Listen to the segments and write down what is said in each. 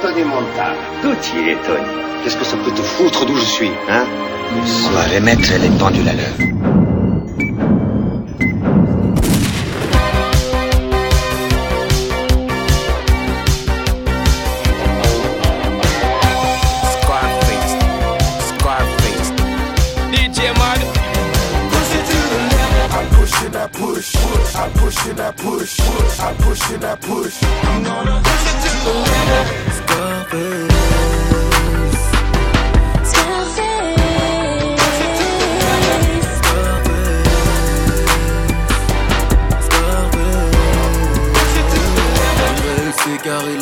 Tony Montana. Tout y est, Tony. Qu'est-ce que ça peut te foutre d'où je suis, hein? On va les mettre les pendules à l'heure. Push and I push, push, I push and I push. I'm gonna push it to the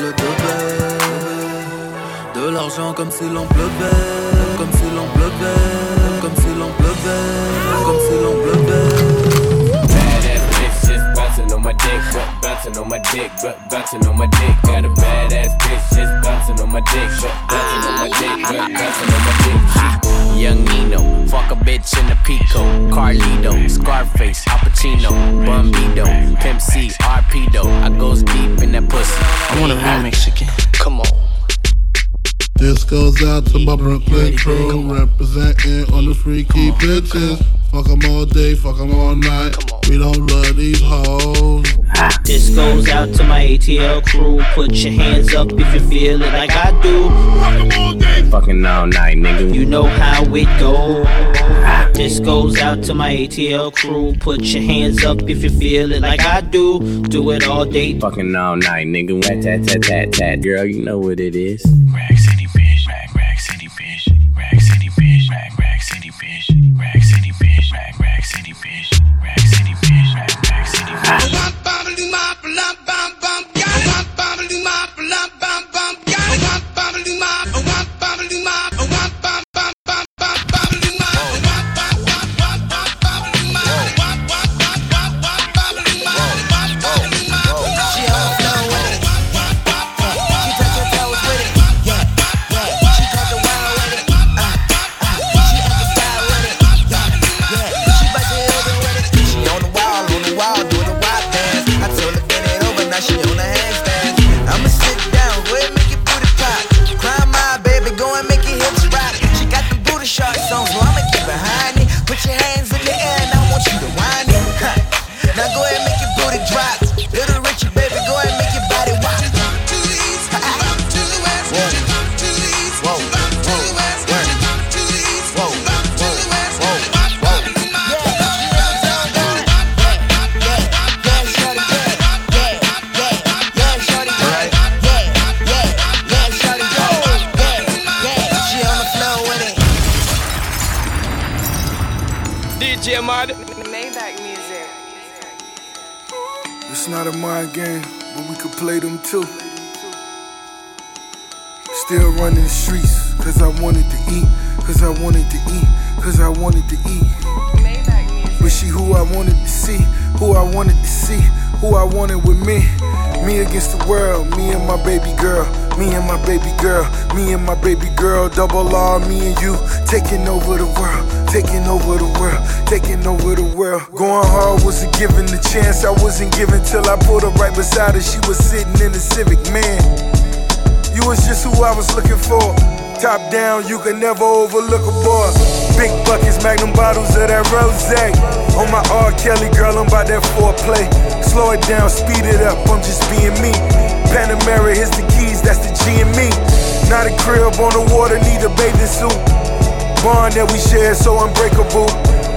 le De l'argent comme si l'on pleuvait Comme si l'on pleuvait Comme si l'on pleuvait Comme si l'on pleuvait my dick, bouncing on my dick, bouncing on my dick. Got a badass bitch just bouncing on my dick, bouncing on my dick, bouncing on my dick. Ha, young Nino, fuck a bitch in a Pico, Carlito, Scarface, Al Pacino, Bumbido, Pimp C, Arpedo. I goes deep in that pussy. I want a remix again. Come on. This goes out to my Brooklyn crew, representing on the freaky bitches. Fuck them all day, fuck them all night. We don't love these hoes. This goes out to my ATL crew. Put your hands up if you feel it like I do. Fucking all night, nigga. You know how it go. This goes out to my ATL crew. Put your hands up if you feel it like I do. Do it all day. Fucking all night, nigga. Tat tat tat tat tat. Girl, you know what it is. game, but we could play them too. Still running the streets, cause I wanted to eat, cause I wanted to eat, cause I wanted to eat. But she who I wanted to see, who I wanted to see, who I wanted with me. Me against the world, me and my baby girl double R, me and you taking over the world, taking over the world, taking over the world. Going hard wasn't given the chance, I wasn't given till I pulled up right beside her. She was sitting in the Civic, man. You was just who I was looking for. Top down, you can never overlook a boy. Big buckets, magnum bottles of that rose. On my R. Kelly, girl, I'm about that foreplay. Slow it down, speed it up, I'm just being me. Panamera, here's the keys, that's the G and me. Not a crib on the water, need a bathing suit. Bond that we share so unbreakable.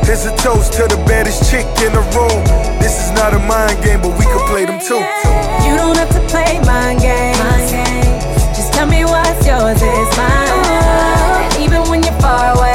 Here's a toast to the baddest chick in the room. This is not a mind game, but we can play them too. You don't have to play mind games. Just tell me what's yours is mine. And even when you're far away,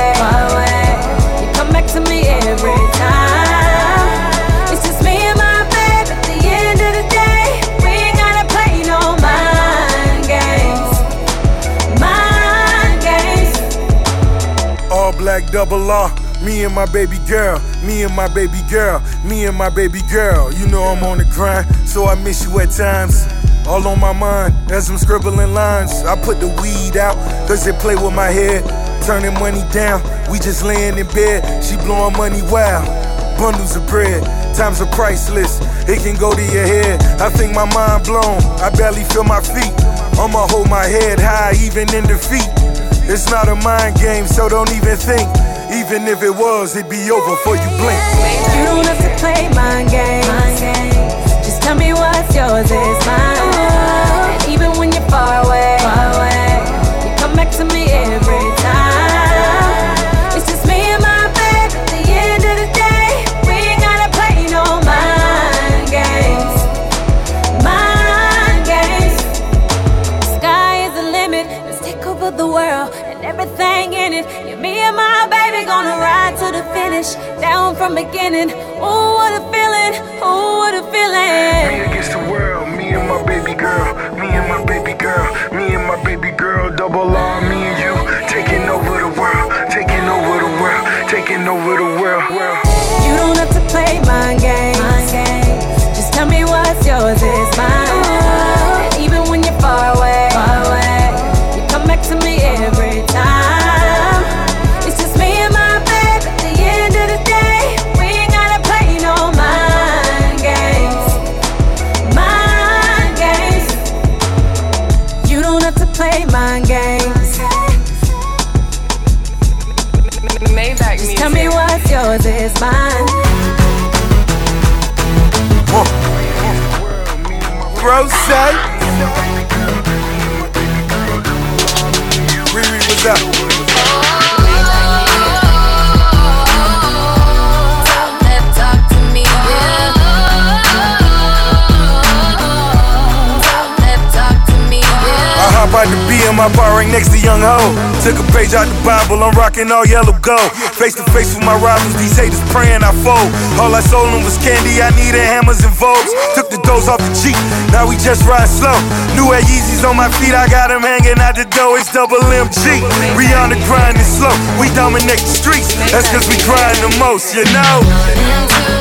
double R. Me and my baby girl, me and my baby girl, me and my baby girl. You know I'm on the grind, so I miss you at times. All on my mind as I'm scribbling lines. I put the weed out, cause it play with my head. Turning money down, we just laying in bed. She blowing money wild. Bundles of bread, times are priceless. It can go to your head. I think my mind blown. I barely feel my feet. I'ma hold my head high even in defeat. It's not a mind game, so don't even think. Even if it was, it'd be over before you blink. You don't have to play mind games. Just tell me what's yours is mine. And everything in it. Yeah, me and my baby gonna ride to the finish. Down from beginning. Oh, what a feeling. Oh, what a feeling! Me against the world, me and my baby girl, me and my baby girl, me and my baby girl, double R, me and you, taking over the world, taking over the world, taking over the world. world. You don't have to play mind games. Just tell me what's yours is mine. In my bar right next to Young Ho. Took a page out the Bible, I'm rocking all yellow gold. Face to face with my rivals, these haters praying I fold. All I sold them was candy, I needed hammers and vogues. Took the doors off the Jeep, now we just ride slow. New Air Yeezys on my feet, I got them hanging out the door, it's double MG. We on the grind and slow, we dominate the streets. That's cause we grind the most, you know.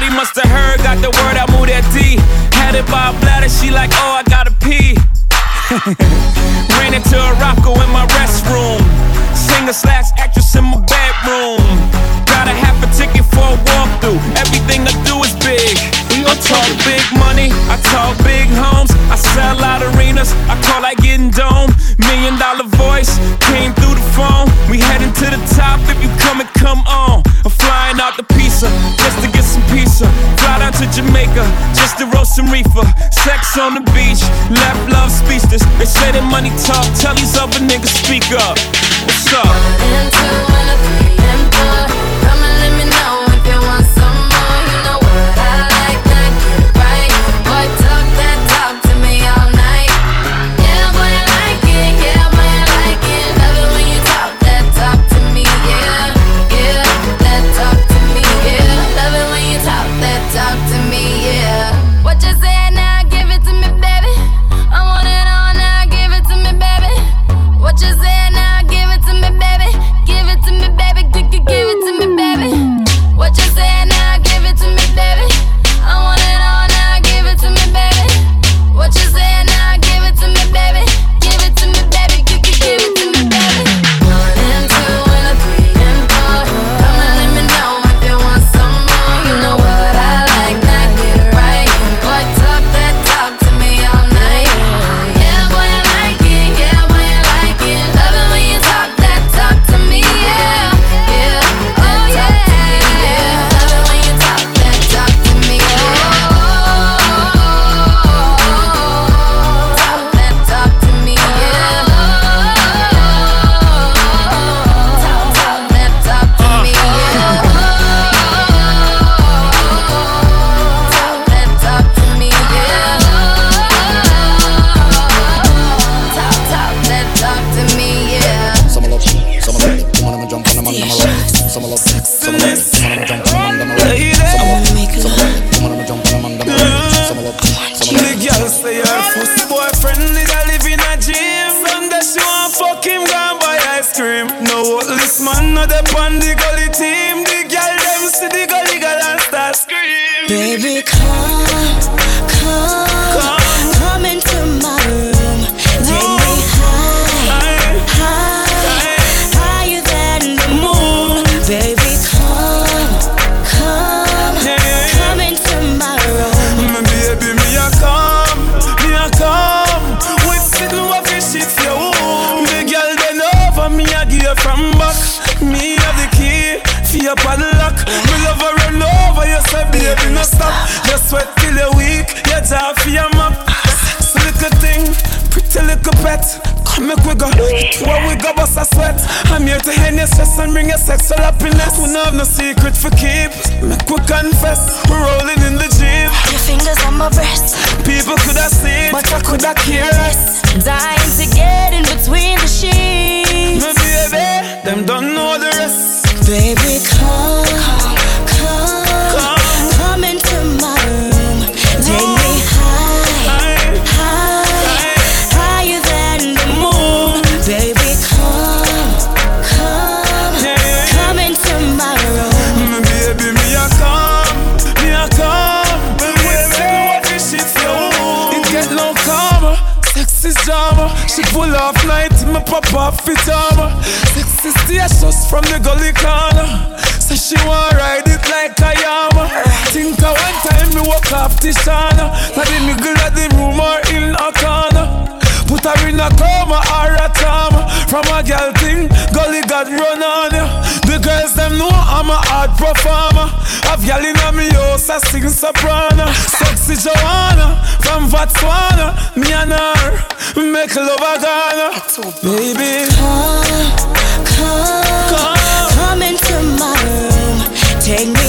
Me. Shorty musta heard, got the word, I moved that D. Had it by a bladder, she like, oh, I gotta pee. Ran into a rocko in my restroom. Singer slash actress in my bedroom. Got a half a ticket for a walkthrough. Everything I do is big. I talk big money, I talk big homes. I sell out arenas, I call like getting dome. Million dollar voice came through the phone. We heading to the top if you come and come on. I'm flying out the pizza just to to Jamaica just to roast some reefer. Sex on the beach, left love speechless. They say that money talk, tell these other niggas speak up. What's up? Your stress and bring your sexual happiness. We don't have no secret for keep. Make we confess, we're rolling in the jeep. Your fingers on my breast. People could have seen, but I could have care less. Dying to get in between the sheets. My baby, them don't know the rest. Baby, come, come, pop off fit armor. Sex is status from the gully corner. Say she want ride it like a yama. Think a one time me walk off Tishana. Not in the middle of the room or in a corner. Put her in a coma or a trauma From a girl thing, gully God run on ya The girls them know I'm a hard performer. Have y'all in me house, I sing soprano. Sexy Joanna, from Botswana Me and her, make love a Ghana. Baby. Come, come, come into my room. Take me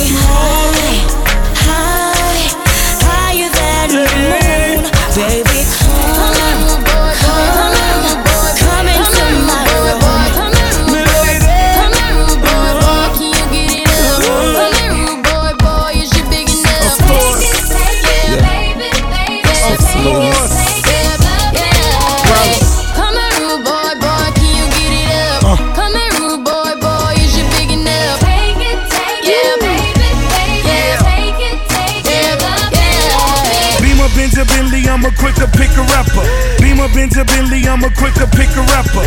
a rapper. Beamer Benja Bentley, I'm a quicker picker rapper.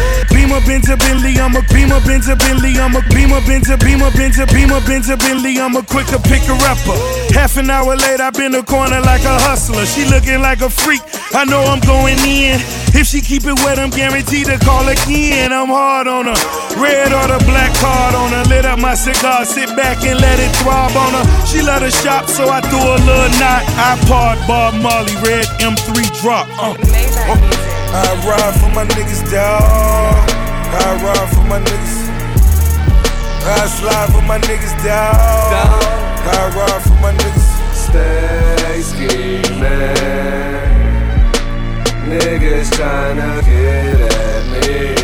Beamer Benja Bentley, I'm a Beamer Benja Bentley, I'm a Beamer Benja Beamer Benja Beamer Benja Bentley, I'm a quicker picker rapper. Half an hour later, I've been a corner like a hustler. She looking like a freak. I know I'm going in. If she keep it wet, I'm guaranteed to call again. I'm hard on her. Red or the black card on her. Lit up my cigar, sit back and let it throb on her. She let her shop, so I threw a little knot. iPod, Bob Marley, red M3 drop. Uh. I ride for my niggas, dawg. I ride for my niggas. I slide for my niggas, dawg. I ride for my niggas. Stay scheming. Niggas tryna get at me.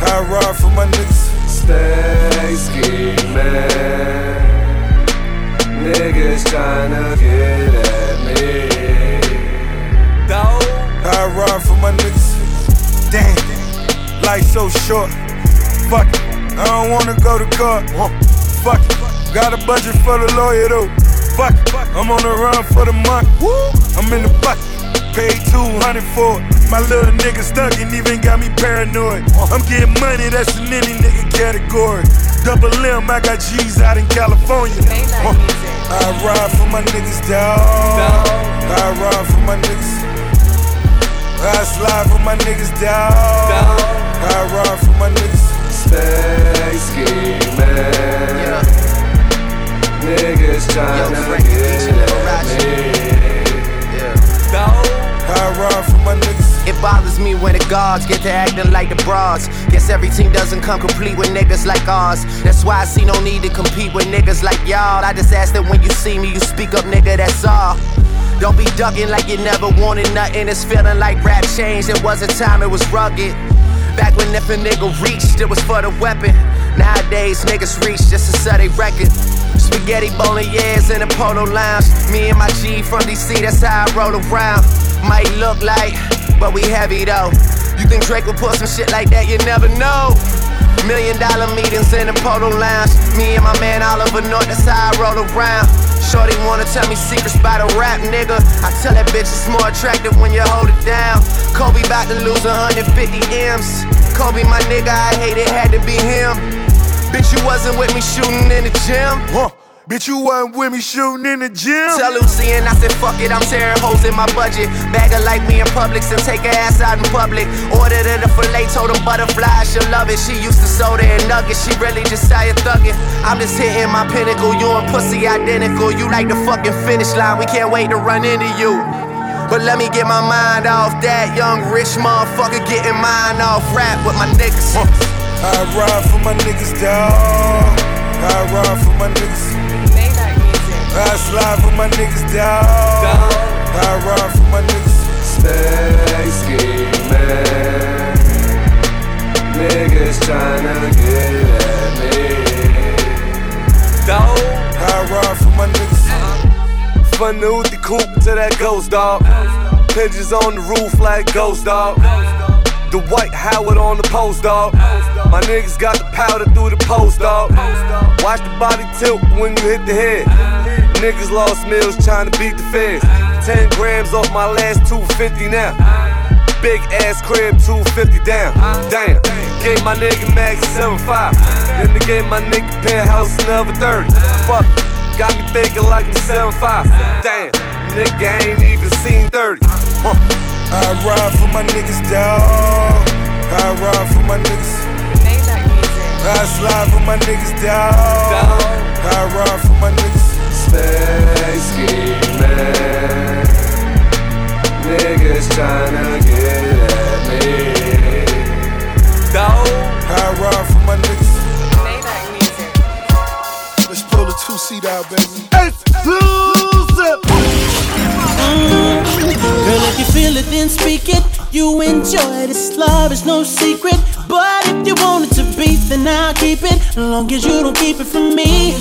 I ride for my niggas. Stay scheming. Niggas tryna get at me. Ride for my niggas. Damn, life so short. Fuck it, I don't wanna go to court. Fuck it, got a budget for the lawyer though. Fuck it, I'm on the run for the month. I'm in the bucket, paid 200 for it. My little nigga stuck and even got me paranoid. I'm getting money, that's in any nigga category. Double M, I got G's out in California. Uh, I ride for my niggas, dawg. I ride for my niggas. I slide for my niggas, dawg. I ride for my niggas. Stay scheming. Niggas tryna get at me. I ride for my niggas. It bothers me when the guards get to acting like the bras. Guess every team doesn't come complete with niggas like ours. That's why I see no need to compete with niggas like y'all. I just ask that when you see me, you speak up, nigga, that's all. Don't be ducking like you never wanted nothing. It's feeling like rap changed. It was a time it was rugged. Back when if a nigga reached, it was for the weapon. Nowadays, niggas reach just to sell they record. Spaghetti bolognese in a polo lounge. Me and my G from DC, that's how I roll around. Might look like, but we heavy though. You think Drake would put some shit like that? You never know. Million dollar meetings in the Polo Lounge. Me and my man Oliver North, that's how I roll around. Shorty wanna tell me secrets about a rap nigga. I tell that bitch it's more attractive when you hold it down. Kobe about to lose 150 M's. Kobe, my nigga, I hate it, had to be him. Bitch, you wasn't with me shooting in the gym. Huh. Bitch, you wasn't with me shooting in the gym. Tell Lucy and I said, fuck it, I'm tearing holes in my budget. Bag her like me in Publix and take her ass out in public. Ordered her the filet, told them butterfly, she'll love it. She used to soda and nuggets, she really just tired thugging. I'm just hitting my pinnacle, you and pussy identical. You like the fucking finish line, we can't wait to run into you. But let me get my mind off that young rich motherfucker getting mine off rap with my niggas. I ride for my niggas, dawg. I ride for my niggas. I slide for my niggas, dawg. I ride for my niggas. Stay scheming. Niggas tryna get at me. Dawg. I ride for my niggas. From the Uzi coupe to that ghost dog. Pigeons on the roof like ghost dog. The white Howard on the post dog. My niggas got the powder through the post dog. Watch the body tilt when you hit the head. Niggas lost meals trying to beat the feds. 10 grams off my last 250 now. Big ass crib, 250 down. Damn. Gave my nigga Max 75. Then they gave my nigga penthouse another 30. Fuck. Got me thinking like I'm 75. Damn. Nigga ain't even seen 30. Huh. I ride for my niggas, dawg. I ride for my niggas. I slide for my niggas, dawg. I ride for my niggas. Stay scheming. Niggas tryna get at me. Dawg. I ride for my niggas. Let's pull the two seat out, baby. Exclusive. Feel it, then speak it. You enjoy this love, it's no secret. But if you want it to be, then I'll keep it. As long as you don't keep it from me.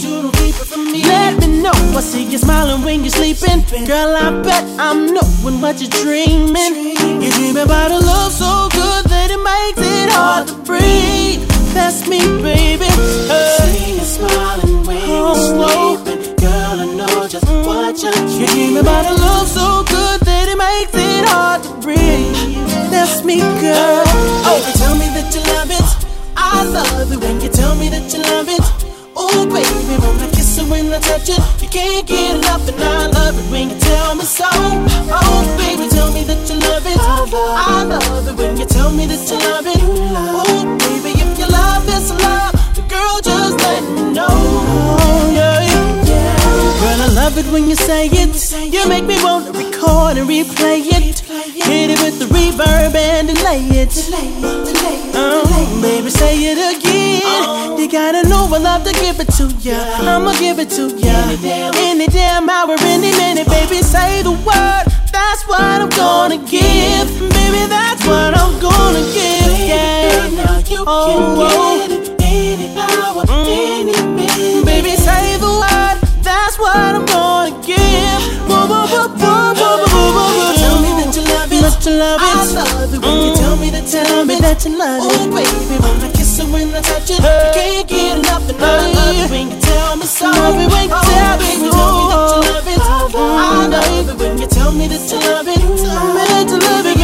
Let me know. I see you smiling when you're sleeping. Girl, I bet I'm knowing what you're dreaming. You dream about a love so good that it makes it hard to breathe. That's me, baby. See you smiling when oh, you're sleeping. Girl, I know just what you're dreaming. You dream about a love so good that it makes it hard to breathe. That's me, girl. Oh, you tell me that you love it. I love it when you tell me that you love it. Oh, baby, when I kiss it, when I touch it, you can't get enough, and I love it when you tell me so. Oh, baby, tell me that you love it. I love it when you tell me that you love it. Oh, baby, if you love this love, the girl just let me know. Oh, yeah, yeah. Girl, I love it when you say it. You make me want to record and replay it. Hit it with the reverb and delay it. Oh, baby, say it again. You gotta know I love to give it to ya. I'ma give it to ya. Any damn hour, any minute, baby, say the word. That's what I'm gonna give. Baby, that's what I'm gonna give. Yeah. Oh, oh. Any hour, any mm, minute. Baby, say the word. That's what I'm gonna give. Whoa, whoa, whoa, love it. When you tell me you love it. That you love it. Oh, baby, when I kiss it, when I touch it, you can't get enough. And I love it when you tell me so. Love it when you oh, tell me, tell me that you love it. I love it when you tell me that you love it. Tell me that you love it,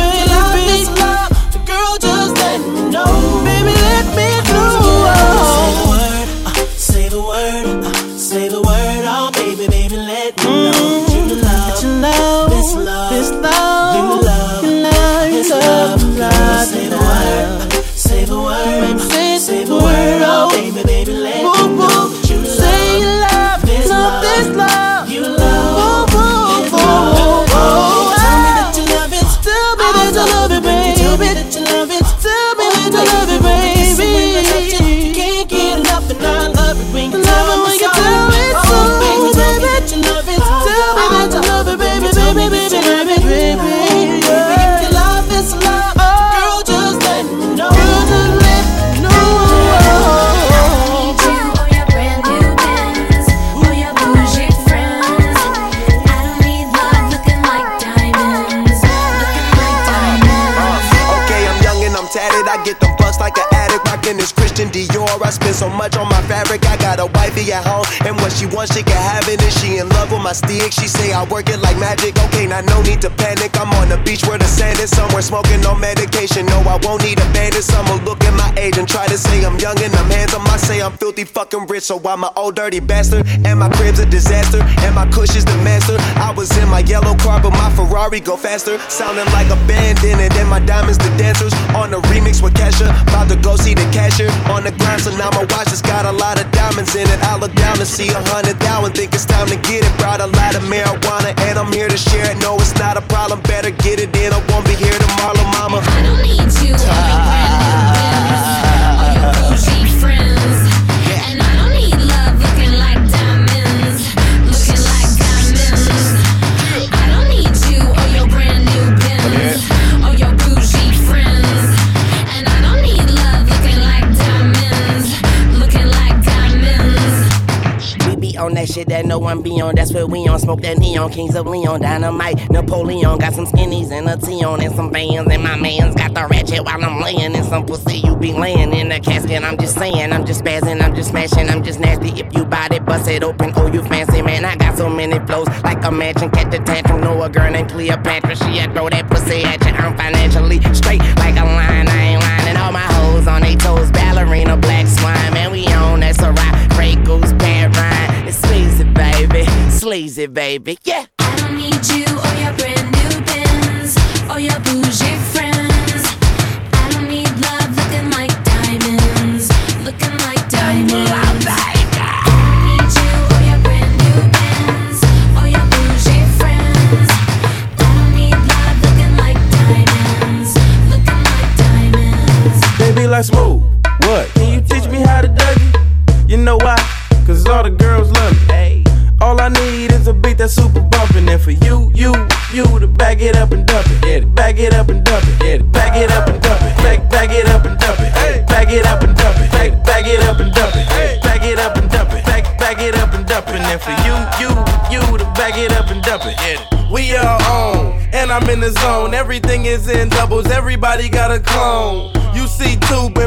so much on my fabric, got a wifey at home. And what she wants, she can have it. And she in love with my stick. She say I work it like magic. Okay, now no need to panic. I'm on the beach where the sand is somewhere smoking no medication. No, I won't need a bandit. Someone look at my age and try to say I'm young and I'm handsome. I say I'm filthy fucking rich, so I'm an old dirty bastard. And my crib's a disaster. And my cush is the master. I was in my yellow car, but my Ferrari go faster. Sounding like a bandit, and then my diamonds the dancers. On the remix with Kesha, about to go see the cashier. On the ground, so now my watch has got a lot of diamonds in it. I look down and see a hundred thousand, think it's time to get it. Brought a lot of marijuana, and I'm here to share it. No, it's not a problem, better get it in. I won't be here tomorrow, mama. I don't need you. All on that shit that no one be on. That's what we on. Smoke that neon. Kings of Leon. Dynamite. Napoleon. Got some skinnies and a T on and some bands. And my man's got the ratchet while I'm laying in some pussy. You be laying in the casket. I'm just saying. I'm just spazzing. I'm just smashing. I'm just nasty. If you bought it, bust it open. Oh, you fancy, man. I got so many flows. Like a mansion. Catch a tantrum. Know a girl named Cleopatra. She had throw that pussy at you. I'm financially straight. Like a line. I ain't baby. Yeah. In doubles. Everybody got a clone.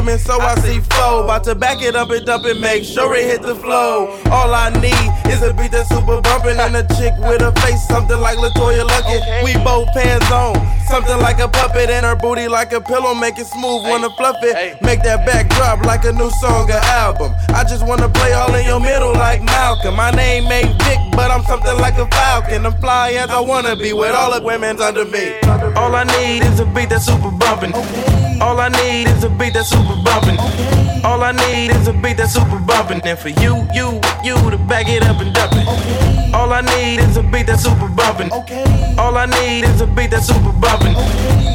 You see two women, so I see flow. About to back it up and dump it, make sure it hit the flow. All I need is a beat that's super bumpin' and a chick with a face something like Latoya Luckett. We both pants on, something like a puppet, and her booty like a pillow, make it smooth, wanna fluff it. Make that back drop like a new song or album. I just wanna play all in your middle like Malcolm. My name ain't Vic, but I'm something like a falcon. I'm fly as I wanna be with all the women's under me. All I need is a beat that's super bumpin'. All I need is a beat that's super bumpin'. All I need is a beat that's super bumpin'. And for you, you, you to back it up and dump it. All I need is a beat that's super bumpin'. All I need is a beat that's super bumpin'.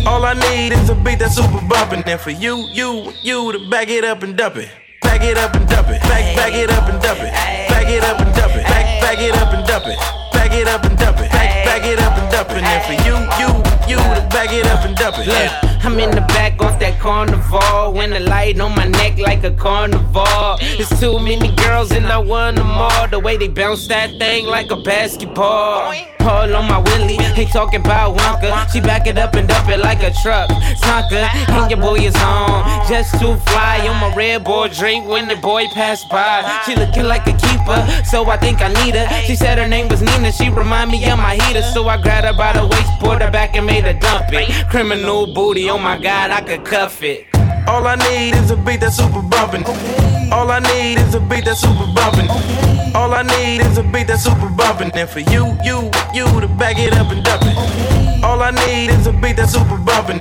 All I need is a beat that's super bumpin'. And for you, you, you to back it up and dump it. Back it up and dump it. Back, back it up and dump it. Back it up and dump it. Back, back it up and dump it. Back it up and dump it. Back, back it up and dump it. And for you, you, you to back it up and dump it. Look, I'm in the back off that carnival. When the light on my neck like a carnival. There's mm. too many girls and I want them all. The way they bounce that thing like a basketball. Paul on my willy, ain't talking about Wonka. She back it up and dump it like a truck. Tonka, and your boy is on. Just too fly on my red boy drink when the boy passed by. She looking like a keeper, so I think I need her. She said her name was Nina, she remind me of my heater. So I grabbed her by the waist, pulled her back and made her dump it. Criminal booty, oh my god, I could cuff it. All I need is a beat that's super bumpin'. All I need is a beat that's super bumpin'. All I need is a beat that's super bumpin'. And for you, you, you to back it up and dump it. All I need is a beat that's super bumpin'.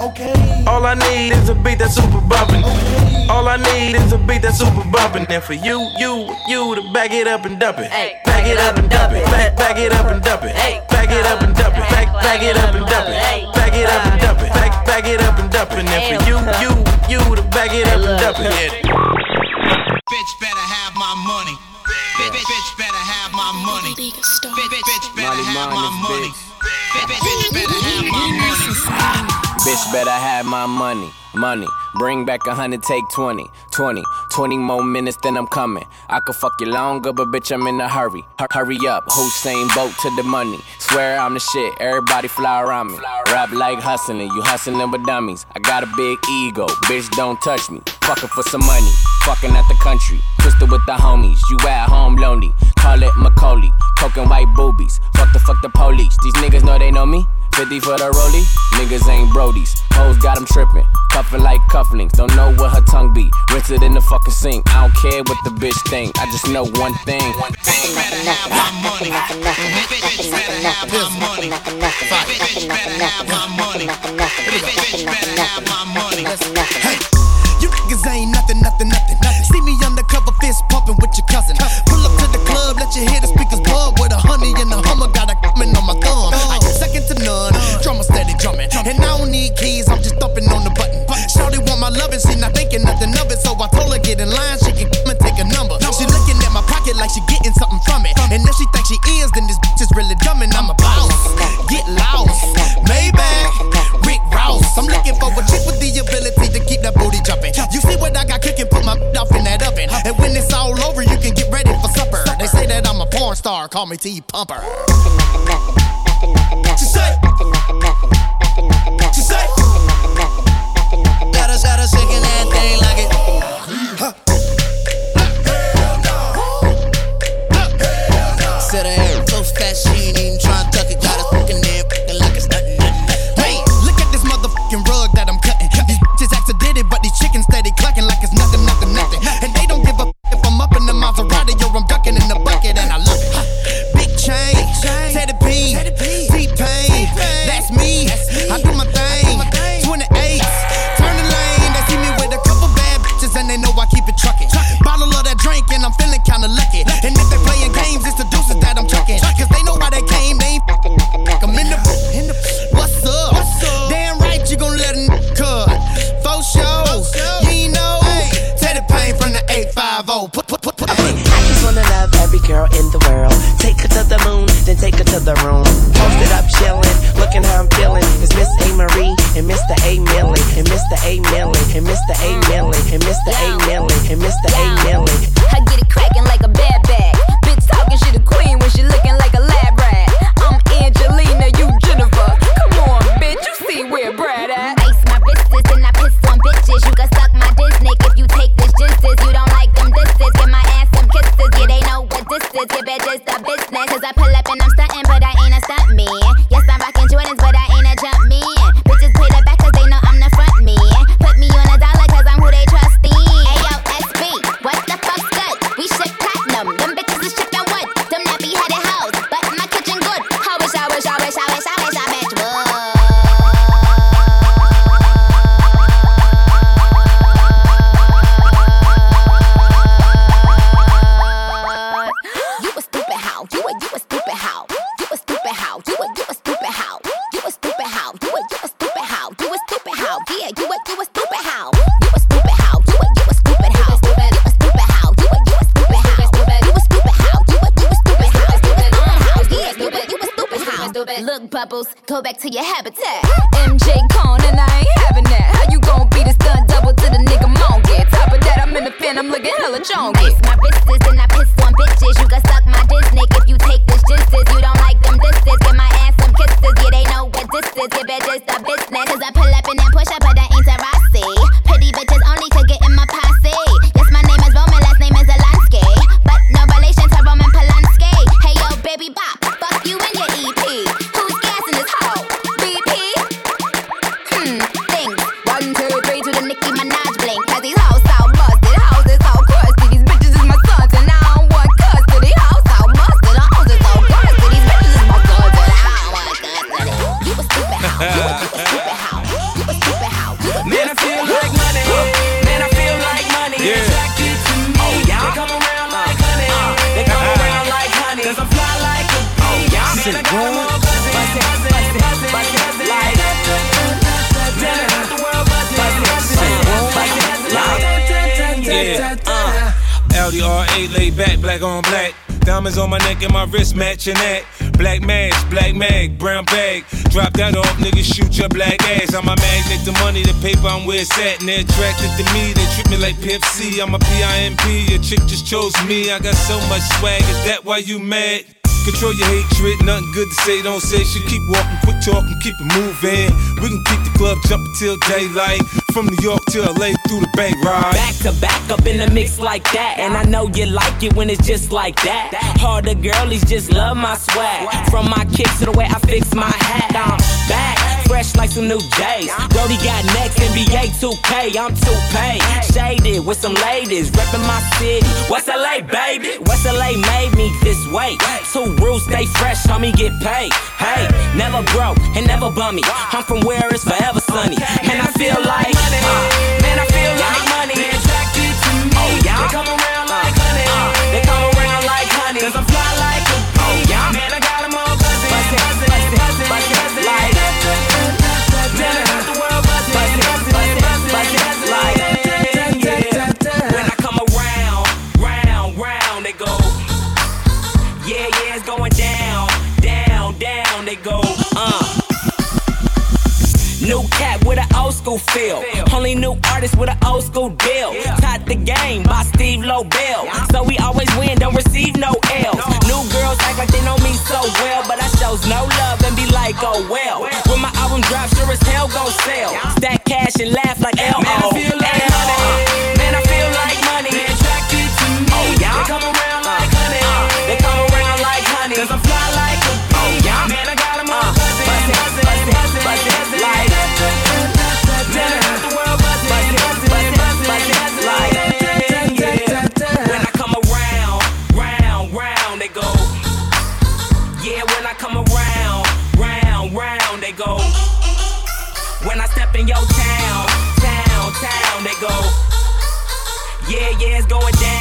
All I need is a beat that's super bumpin'. All I need is a beat that's super bumpin'. And for you, you, you to back it up and dump it. Back it up and dump it. Back, it up and dump it. Back it up and dump it. Back, back it up and dump it. Back it up and dump it. Back, back it up and dump it. And for you, you, you to back it up and dump it. Bitch better have my money. Bitch, bitch better have my money. Bitch, bitch, bitch better have my money. Bitch, bitch better have my money. Bitch, better have my money, money. Bring back a hundred, take 20, 20, 20 more minutes, then I'm coming. I could fuck you longer, but bitch, I'm in a hurry. H- hurry up, Hussein boat to the money. Swear I'm the shit, everybody fly around me. Rap like hustling, you hustling with dummies. I got a big ego, bitch, don't touch me. Fucking for some money, fucking at the country. Twisted with the homies, you at home lonely. Call it Macaulay, coking white boobies. Fuck the fuck the police, these niggas know they know me. 50 for the rollie, niggas ain't Brodie's. Hoes got them trippin', cuffin' like cufflinks. Don't know where her tongue be, rinse it in the fucking sink. I don't care what the bitch think, I just know one thing. You niggas ain't nothing, nothing, nothing, nothing. See me undercover, fist pumping with your cousin. Pull up to the club, let your hitters call me T Pumper. 5-0. Put, put, put, put. I just wanna love every girl in the world. Take her to the moon, then take her to the room. Post it up chillin', looking how I'm feeling. It's Miss A. Marie and Mr. A. Millie and Mr. A. Millie and Mr. A. Millie and Mr. A. Millie and Mr. A. Millie. I get it crackin' to your habitat. MJ Cone and I ain't having that. How you gon' beat a stunt double to the nigga monkey? Top of that, I'm in the fan, I'm looking hella junky. Nice, my wrists and I piss on bitches. You can suck my dick, Nick, if you take this justice. You don't like them disses. Get my ass some kisses. Yeah, they know what this is. Your bitch is the business. Cause I black on black. Diamonds on my neck and my wrist matching that. Black mask, black mag, brown bag. Drop that off, nigga, shoot your black ass. I'm a magnet, the money, the paper, I'm where it's at. And they're attracted to me, they treat me like Pimp I'm a PIMP, your chick just chose me. I got so much swag, is that why you mad? Control your hatred, nothing good to say, don't say shit. Keep walking, quit talking, keep it moving. We can keep the club jumping till daylight. From New York to LA through the bay ride. Back to back up in the mix like that. And I know you like it when it's just like that. Harder girlies just love my swag. From my kicks to the way I fix my hat. I'm back, fresh like some new J's. Brody got next, NBA 2K, I'm 2Pay. Shaded with some ladies, reppin' my city. West LA, baby. West LA made me this way. Two rules, stay fresh, homie, get paid. Hey, never broke and never bummy. I'm from where it's forever sunny. And I feel like, uh, man, I feel like money. They attracted to me. Oh, yeah. They come around like honey. Uh, they come around like honey. Cause I'm old school feel. Only new artist with an old school deal. Taught the game by Steve Lobel. So we always win, don't receive no L's. New girls act like they know me so well, but I shows no love and be like, oh well. When my album drops, sure as hell gon' sell. Stack cash and laugh like L. Your town, town, town, they go. Yeah, yeah, it's going down,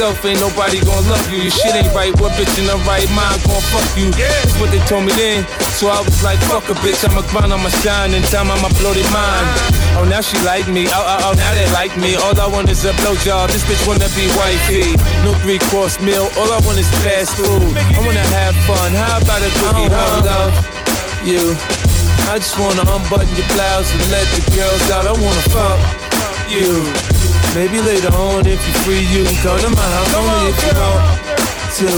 yourself, ain't nobody gonna love you. Your shit ain't right. What bitch in the right mind gon' fuck you? That's what they told me then. So I was like, fuck a bitch, I'ma grind, I'ma shine, and time I'ma blow their mind. Oh, now she like me. Oh, oh, oh, now they like me. All I want is a blowjob. This bitch wanna be wifey. No three course meal. All I want is fast food. I wanna have fun. How about a cookie? Uh-huh. How love you? I just wanna unbutton your blouse and let the girls out. I wanna fuck you. Maybe later on, if you're free, you can come to my house only if you want to.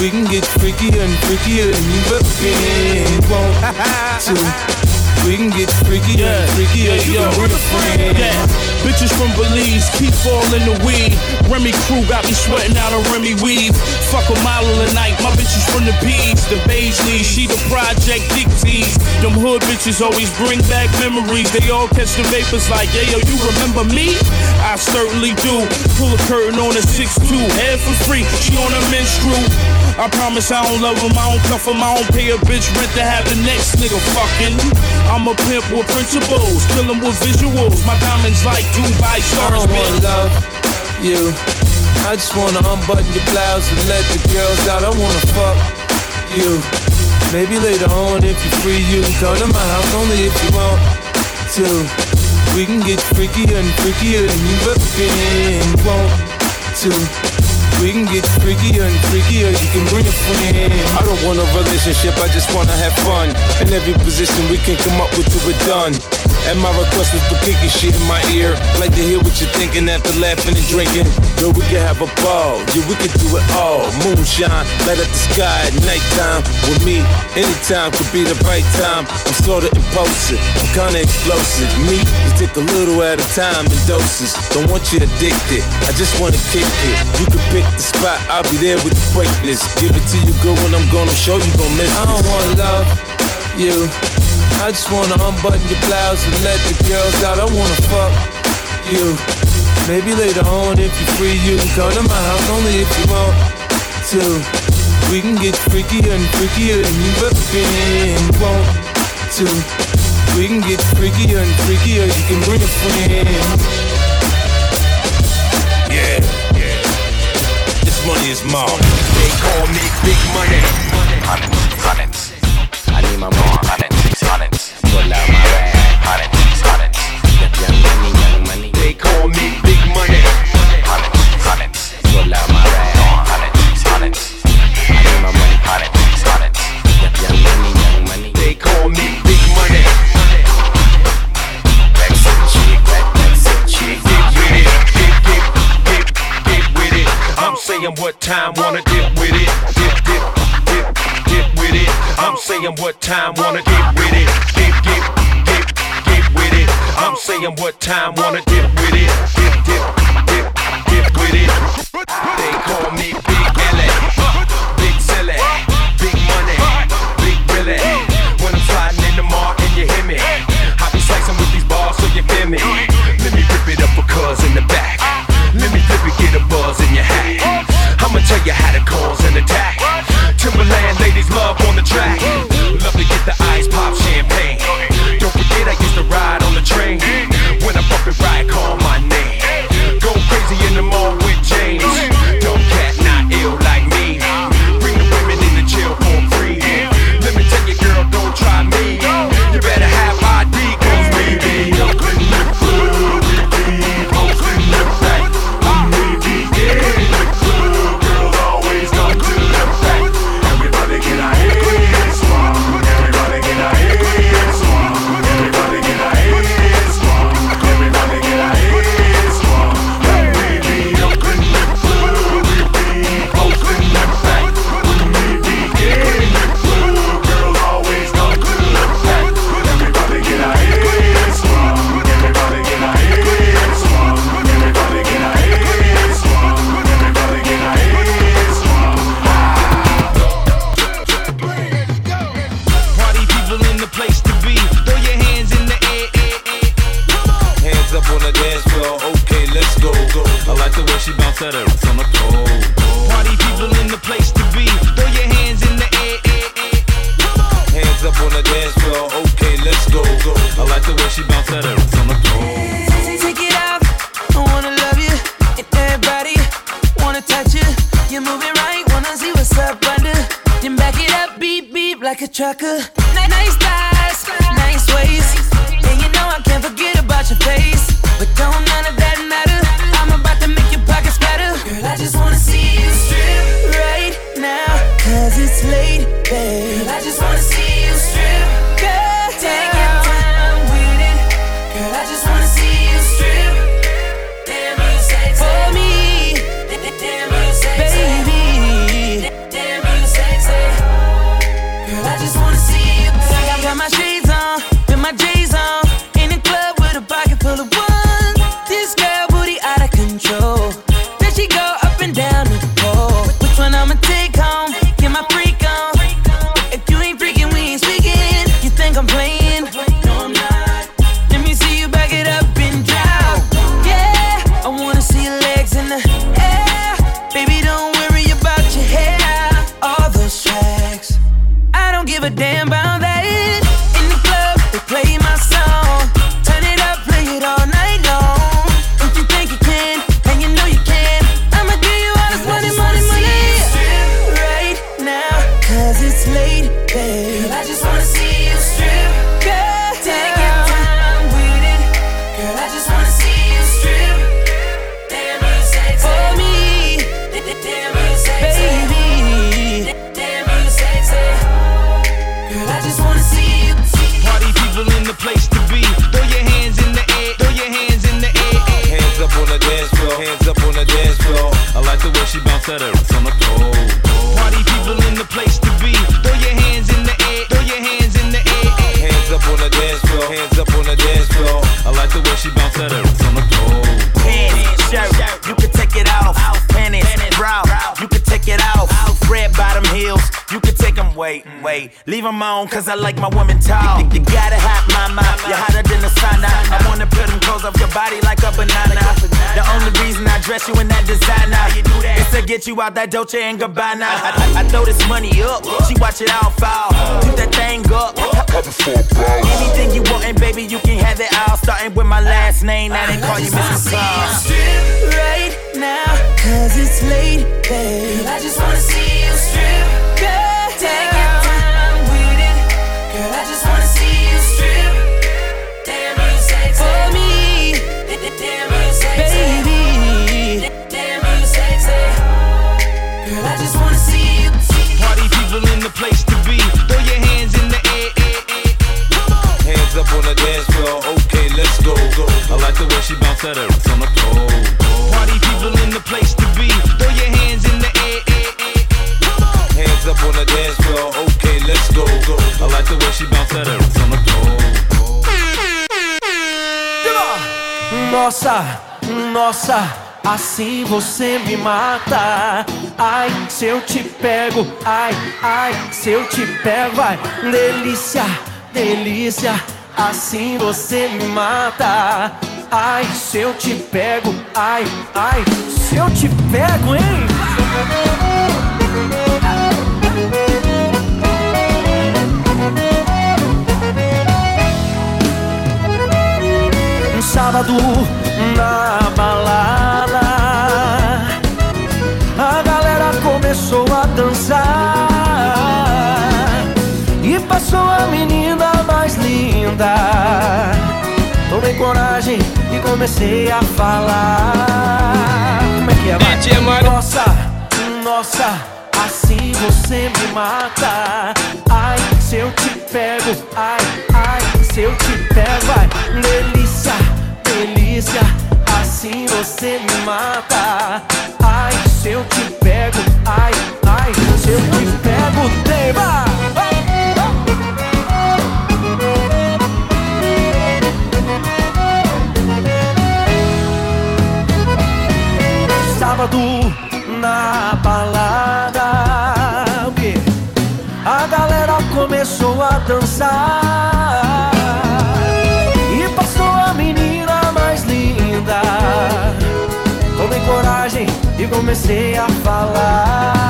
We can get freakier and freakier than you ever been. Want to? We can get and freakier. You can bring a friend. Yeah. Bitches from Belize keep falling the weed. Remy crew got me sweating out a Remy weave. Fuck a model a night. My bitches from the beach, the Baisley. She the project Dixies. Them hood bitches always bring back memories. They all catch the vapors like, yeah, yo, you remember me? I certainly do. Pull a curtain on a 6'2, head for free. She on a menstrual. I promise I don't love him, I don't cuff him, I don't pay a bitch rent to have the next nigga fucking. I'm a pimp with principles, kill him with visuals. My diamonds like Dubai stars, I stars, don't wanna love you. I just wanna unbutton your blouse and let the girls out. I wanna fuck you. Maybe later on, if you're free, you can come to my house only if you want to. We can get freakier and freakier than you've ever been. Want to? We can get freakier and freakier. You can bring a friend. I don't want a relationship. I just wanna have fun. In every position we can come up with till we're done. And my request was for kicking shit in my ear. Like to hear what you're thinking after laughing and drinking. Girl, we can have a ball. Yeah, we can do it all. Moonshine, light up the sky at nighttime. With me, anytime could be the right time. I'm sorta impulsive. I'm kinda explosive. Me, you take a little at a time in doses. Don't want you addicted. I just wanna kick it. You can pick the spot, I'll be there with the greatness. Give it to you good when I'm gonna show you gon' miss. I don't wanna love you. I just wanna unbutton your blouse and let the girls out. I wanna fuck you. Maybe later on, if you're free, you can come to my house only if you want to. We can get freakier and freakier than you've ever been. Want to? We can get freakier and freakier. You can bring a friend. money is mom. They call me big money. Run it. I need my mom. Run it, run it. Pull out my rag. Run it, run it. Young money, young money. They call me big money. Run it, run it. Pull out my rag. Run it. I need my money. Run it, run it. Young money, young money. They call me what time wanna dip with it. Dip, dip, dip, dip with it. I'm saying what time wanna dip with it. Dip, dip, dip, dip with it. I'm saying what time wanna dip with it. Dip, dip, dip, dip with it. They call me Big L.A. Big Silly, Big Money, Big Billy. When I'm sliding in the mall and you hear me, I be slicing with these bars, so you feel me. Let me rip it up for cuz in the back. tell you how to cause an attack. Timberland ladies love on the track. Love to get the eyes pop champagne. Don't forget I used to ride on the train. When I bump it, ride calm. my sheets. Wait, wait. Leave him on, cause I like my woman tall. You, you got a hot mama, you're hotter than the sauna. I wanna peel them clothes off your body like a banana. The only reason I dress you in that designer is to get you out that Dolce and Gabbana. I, I, I throw this money up, she watch it all fall. Shoot that thing up. Anything you want, and baby, you can have it all. Starting with my last name, now they call you Mr. Claus. right now, cause it's late, babe. I just wanna see you strip. Girl, Baby. Damn, you sexy. Girl, I just wanna see you. Party people in the place to be. Throw your hands in the air, air, air. Hands up on the dance floor, okay, let's go. go. I like the way she bounce that ass on the pole. Party people in the place to be. Throw your hands in the air, air, air. Hands up on the dance floor, okay, let's go. go. I like the way she bounce that ass on the pole. Nossa, nossa, assim você me mata. Ai, se eu te pego, ai, ai, se eu te pego, vai. Delícia, delícia, assim você me mata. Ai, se eu te pego, ai, ai, se eu te pego, hein? Sábado na balada A galera começou a dançar E passou a menina mais linda Tomei coragem e comecei a falar Como é que é? Vai? Nossa, nossa, assim você me mata Ai, se eu te pego, ai, ai, se eu te pego, vai Delícia, delícia, assim você me mata. Ai, se eu te pego, ai, ai, se eu te pego, tema Sábado na balada? A galera começou a dançar Tomei coragem e comecei a falar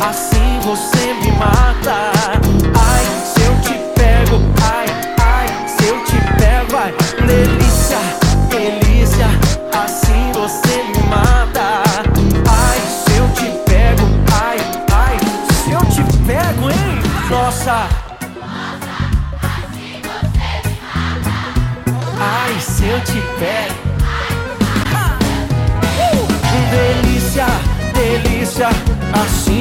assim você me mata.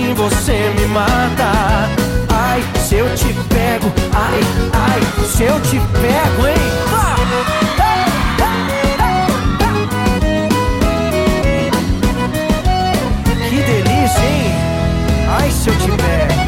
assim você me mata. Ai, se eu te pego, ai, ai, se eu te pego, hein? Que delícia, hein? Ai, se eu te pego.